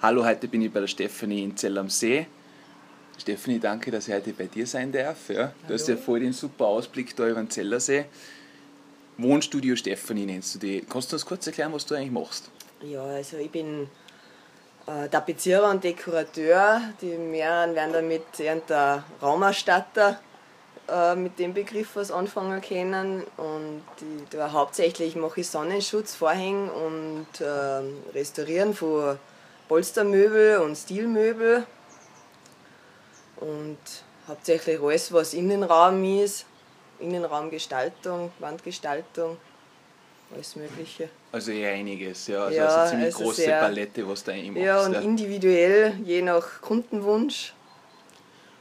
Hallo, heute bin ich bei der Stefanie in Zell am See. Stefanie, danke, dass ich heute bei dir sein darf. Ja. Du hast ja voll den super Ausblick da über den Zellersee. Wohnstudio Stefanie nennst du die. Kannst du uns kurz erklären, was du eigentlich machst? Ja, also ich bin äh, Tapezierer und Dekorateur. Die mehreren werden damit irgendein Raumerstatter äh, mit dem Begriff was anfangen können. Und die, da hauptsächlich mache ich Sonnenschutz, Vorhängen und äh, Restaurieren von Polstermöbel und Stilmöbel. Und hauptsächlich alles, was Innenraum ist. Innenraumgestaltung, Wandgestaltung, alles Mögliche. Also eher einiges, ja. Also, Ja, also ziemlich also große sehr- Palette, was eigentlich machst. Ja, und individuell, je nach Kundenwunsch,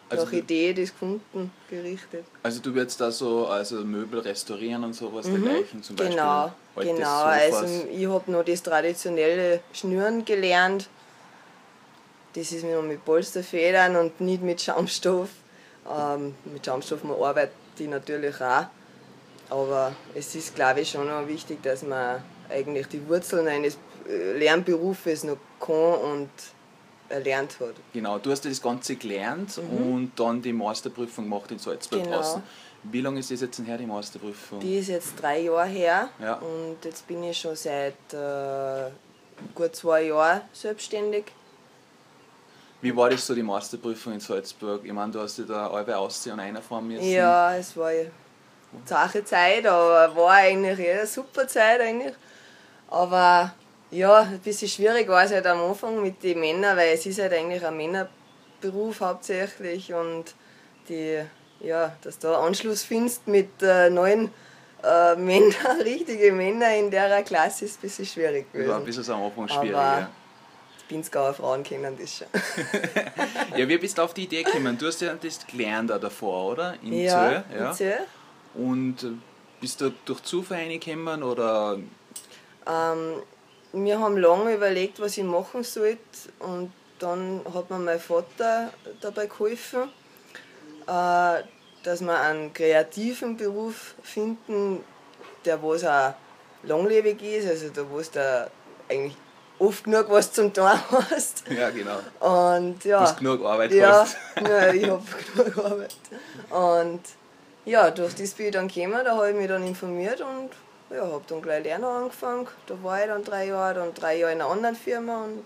also, nach du, Idee des Kunden gerichtet. also du würdest da so also Möbel restaurieren und sowas dergleichen zum Beispiel. Genau, altes genau. Also ich habe noch das traditionelle Schnüren gelernt. Das ist noch mit Polsterfedern und nicht mit Schaumstoff. Ähm, mit Schaumstoff man arbeitet die natürlich auch. Aber es ist, glaube ich, schon noch wichtig, dass man eigentlich die Wurzeln eines äh, Lernberufes noch kann und erlernt hat. Genau, du hast ja das Ganze gelernt und dann die Masterprüfung gemacht in Salzburg Mhm. Genau. draußen. Wie lange ist das jetzt her, die Masterprüfung? Die ist jetzt drei Jahre her Ja. und jetzt bin ich schon seit äh, gut zwei Jahren selbstständig. Wie war das so, die Masterprüfung in Salzburg? Ich meine, du hast ja da alle aussehen und einer fahren müssen. Ja, es war eine zache Zeit, aber war eigentlich eine super Zeit eigentlich. Aber ja, ein bisschen schwierig war es halt am Anfang mit den Männern, weil es ist halt eigentlich ein Männerberuf hauptsächlich und die, ja, dass du da Anschluss findest mit äh, neuen äh, Männern, richtige Männer in der Klasse ist ein bisschen schwierig Das war ein gewesen. bisschen am Anfang schwierig. Aber Ja. Pinzgauer Frauen kennen das schon. ja, wie bist du auf die Idee gekommen? Du hast ja das gelernt auch davor, oder? In ja, Zöll, ja. in Zöll. Und äh, bist du durch Zufall reingekommen oder Ähm, wir haben lange überlegt, was ich machen sollte und dann hat mir mein Vater dabei geholfen, äh, dass wir einen kreativen Beruf finden, der was auch langlebig ist, also da wo du eigentlich oft genug was zum tun hast. ja genau. Und ja, Du hast genug Arbeit ja, hast. ja, ich habe genug Arbeit. Und ja, durch das bin ich dann gekommen, da habe ich mich dann informiert und ja, habe dann gleich lernen angefangen. Da war ich dann drei Jahre, dann drei Jahre in einer anderen Firma und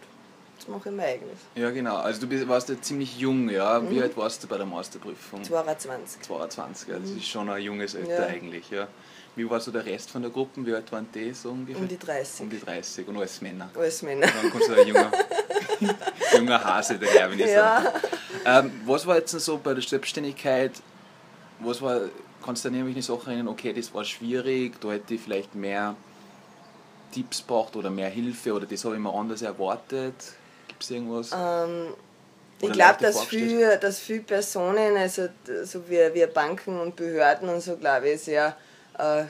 jetzt mache ich mein eigenes. Ja genau. Also du bist, warst ja ziemlich jung, ja. Mhm. Wie alt warst du bei der Masterprüfung? 22. 22, ja. das ist schon ein junges Alter Mhm. Ja. eigentlich, ja. Wie war so der Rest von der Gruppe? Wie alt waren die so ungefähr? Um die 30. Um die 30 und alles Männer. Alles Männer. Dann kommst du ein junger, junger Hase daher, wenn ich Ja. sage. Ähm, was war jetzt so bei der Selbstständigkeit, was war, kannst du dir an irgendwelche Sachen erinnern, okay, das war schwierig, da hätte ich vielleicht mehr Tipps braucht oder mehr Hilfe oder das habe ich mir anders erwartet? Es irgendwas? Ähm, ich glaube, dass viele, dass viele Personen, also so wie, wie Banken und Behörden und so, glaube ich, sehr äh,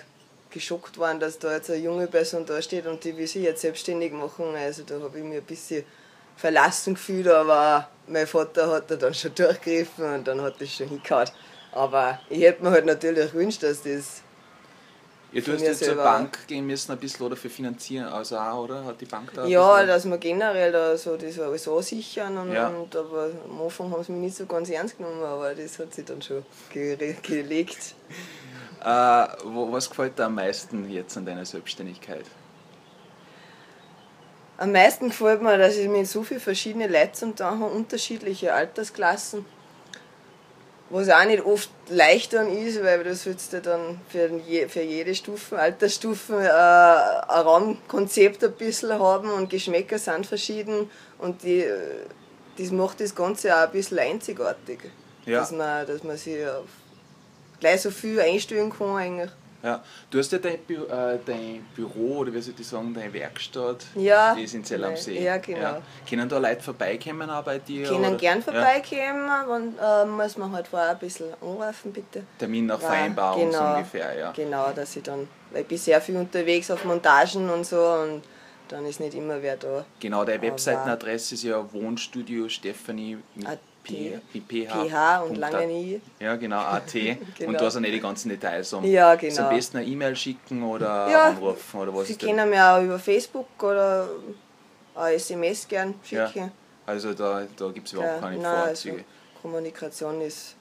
geschockt waren, dass da jetzt eine junge Person da steht und die will sich jetzt selbstständig machen. Also da habe ich mich ein bisschen verlassen gefühlt, aber mein Vater hat da dann schon durchgegriffen und dann hat das schon hingehauen. Aber ich hätte mir halt natürlich gewünscht, dass das du mir jetzt zur Bank gehen müssen, ein bisschen oder für finanzieren, also auch, oder? Hat die Bank da Ja, dass wir generell da so das alles ansichern und, Ja. und aber am Anfang haben sie mich nicht so ganz ernst genommen, aber das hat sich dann schon ge gelegt. Äh, was gefällt dir am meisten jetzt an deiner Selbstständigkeit? Am meisten gefällt mir, dass ich mit so vielen verschiedenen Leuten zum tun habe, unterschiedliche Altersklassen. Was auch nicht oft leicht dann ist, weil du sollst ja dann für, für jede Stufe, Altersstufe äh, ein Raumkonzept ein bisschen haben und Geschmäcker sind verschieden und die, das macht das Ganze auch ein bisschen einzigartig. Ja. Dass, man, dass man sich auf gleich so viel einstellen kann eigentlich. Ja, du hast ja dein, Bü äh, dein Büro oder wie soll ich sagen, deine Werkstatt, Ja, die ist in Zell am See. ja, genau. Können da Leute vorbeikommen auch bei dir? Können oder? gern Ja, vorbeikommen, wenn, äh, muss man halt vorher ein bisschen anrufen, bitte. Termin nach Ja, Vereinbarung so genau. ungefähr, ja. Genau, dass ich dann, weil ich bin sehr viel unterwegs auf Montagen und so und dann ist nicht immer wer da. Genau, deine Webseitenadresse ist ja Wohnstudio Stephanie mit, AT. P, mit PH. PH und lange nie. Ja, genau, AT. Genau. Und da sind nicht die ganzen Details um. Ja, Ist genau. am besten eine E-Mail schicken oder Ja, anrufen oder was Sie kennen mich auch über Facebook oder eine SMS gern Ja. schicken. Also da, da gibt es überhaupt Ja, keine nein, Vorzüge. also Kommunikation ist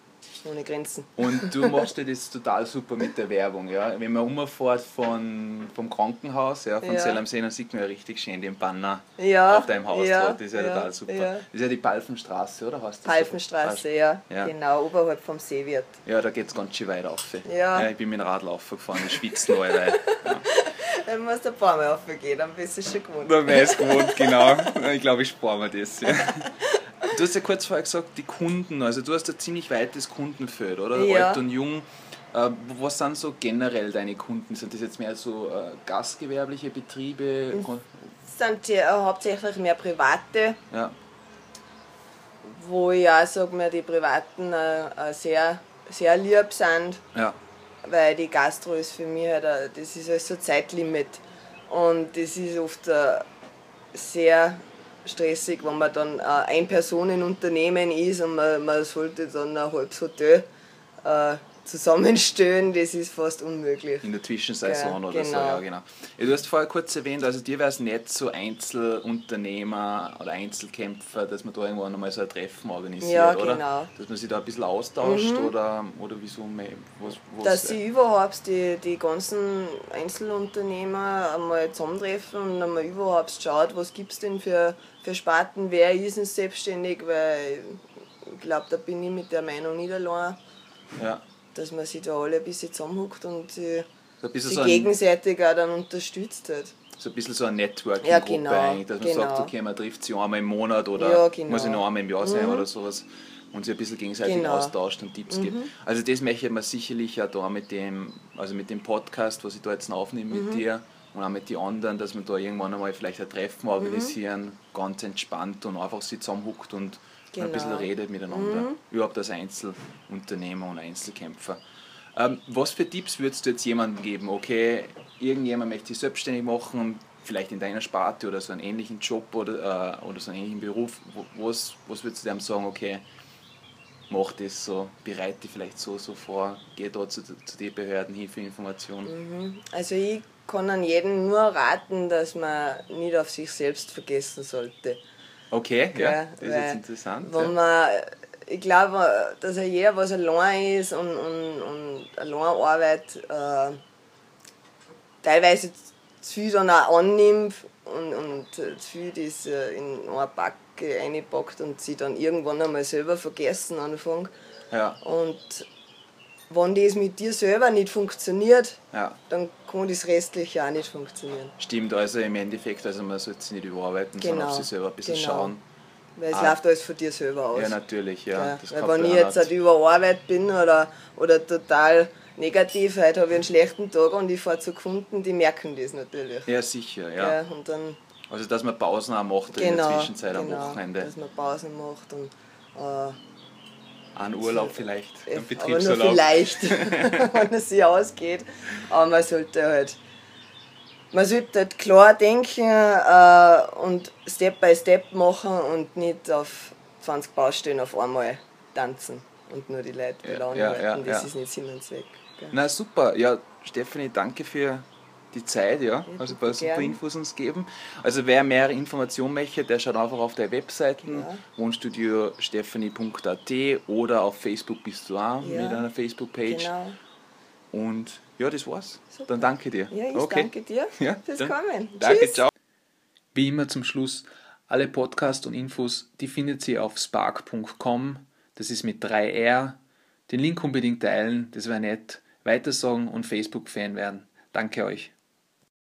ohne Grenzen. Und du machst ja das total super mit der Werbung, ja. Wenn man umfährt von, vom Krankenhaus, ja, von Ja. Zell am See, dann sieht man ja richtig schön den Banner Ja, auf deinem Haus ja. Das ist ja, total super. Das ist ja die Palfenstraße, oder? Heißt das so? Palfenstraße, ja. Ja. Genau, oberhalb vom Seewirt. Ja, da geht es ganz schön weit rauf. Ja. ich bin mit dem Radlauf gefahren, ich schwitze noch alle. Ja. Dann musst du ein paar Mal raufgehen, dann bist du schon gewohnt. Da weiß gewohnt, genau. Ich glaube, ich spare mir das. Ja. Du hast ja kurz vorher gesagt, die Kunden, also du hast ein ziemlich weites Kundenfeld, oder? Ja. Alt und jung. Äh, Was sind so generell deine Kunden? Sind das jetzt mehr so äh, gastgewerbliche Betriebe? Das sind die, äh, hauptsächlich mehr private, Ja, wo ich auch sage, mir die Privaten äh, äh, sehr, sehr lieb sind. ja, weil die Gastro ist für mich halt, ein- das ist halt so ein Zeitlimit und das ist oft äh, sehr stressig, wenn man dann ein Ein-Personen-Unternehmen ist und man, man sollte dann ein halbes Hotel äh, zusammenstellen, das ist fast unmöglich. in der Zwischensaison Ja, oder so. genau. Ja, genau. Du hast vorher kurz erwähnt, also dir wäre es nicht so Einzelunternehmer oder Einzelkämpfer, dass man da irgendwann einmal so ein Treffen organisiert, Ja, oder? genau. Mhm. Dass man sich da ein bisschen austauscht oder, oder wieso, was, was Dass sie überhaupt die, die ganzen Einzelunternehmer einmal zusammentreffen und einmal überhaupt schaut, was gibt es denn für, für Sparten, wer ist denn selbstständig, weil ich glaube, da bin ich mit der Meinung nicht allein. ja, dass man sich da alle ein bisschen zusammenhuckt und ein bisschen sie so ein, gegenseitig auch dann unterstützt hat. so ein bisschen so eine Networking-Gruppe Ja, genau, eigentlich, dass man genau. sagt, okay, man trifft sich einmal im Monat oder Ja, genau. muss ich noch einmal im Jahr sein oder sowas und sich ein bisschen gegenseitig Genau. austauscht und Tipps gibt. Also das möchte man sicherlich auch da mit dem, also mit dem Podcast, was ich da jetzt aufnehme Mhm. mit dir und auch mit den anderen, dass wir da irgendwann einmal vielleicht ein Treffen Mhm. organisieren, ganz entspannt und einfach sich zusammenhuckt und ein bisschen Genau. redet miteinander. Überhaupt als Einzelunternehmer und Einzelkämpfer. Ähm, was für Tipps würdest du jetzt jemandem geben? Okay, irgendjemand möchte sich selbstständig machen, vielleicht in deiner Sparte oder so einen ähnlichen Job oder, äh, oder so einen ähnlichen Beruf. Was, was würdest du dem sagen, okay, mach das so, bereite dich vielleicht so, so vor, geh da zu, zu den Behörden hin für Informationen. Also ich kann an jeden nur raten, dass man nicht auf sich selbst vergessen sollte. Okay, ja, Gell? das ist jetzt interessant. Wenn Ja. man, ich glaube, dass ja jeder, was allein ist und, und, und allein arbeitet, äh, teilweise zu viel dann auch annimmt und, und zu viel das äh, in eine Backe einpackt und sie dann irgendwann einmal selber vergessen anfängt. Ja, Und wenn das mit dir selber nicht funktioniert, ja, dann kann das Restliche auch nicht funktionieren. stimmt. Also im Endeffekt, also man sollte sich nicht überarbeiten, sondern auf Genau, sich selber ein bisschen genau. schauen. Weil es Ah. läuft alles von dir selber aus. Ja, natürlich, ja. Ja, weil wenn ich jetzt halt überarbeitet bin oder, oder total negativ, heute habe ich einen schlechten Tag und ich fahre zu Kunden, die merken das natürlich. Ja, sicher, ja. Ja, und dann, Also, dass man Pausen auch macht in genau, der Zwischenzeit genau, am Wochenende. dass man Pausen macht und äh, Einen Urlaub vielleicht, einen aber nur Betriebsurlaub. vielleicht, wenn es sich ausgeht. Aber man sollte halt, man sollte halt klar denken äh, und Step by Step machen und nicht auf 20 Baustellen auf einmal tanzen und nur die Leute Ja, belaunen ja, halten. ja, das ja. ist nicht Sinn und Zweck. gell. Na super, ja, Stephanie, danke für die Zeit, ja. Also ein paar super. Infos uns geben. Also wer mehr Informationen möchte, der schaut einfach auf der Webseiten Ja. wohnstudio-stephanie.at oder auf Facebook bist du auch Ja. mit einer Facebook-Page. Genau. Und ja, das war's. Super. Dann danke dir. Ja, ich okay. danke dir Ja, fürs dann- Kommen. Danke, Tschüss. ciao. Wie immer zum Schluss, alle Podcasts und Infos, die findet ihr auf spark.com. Das ist mit 3R. Den Link unbedingt teilen, das wäre nett. Weitersagen und Facebook-Fan werden. Danke euch.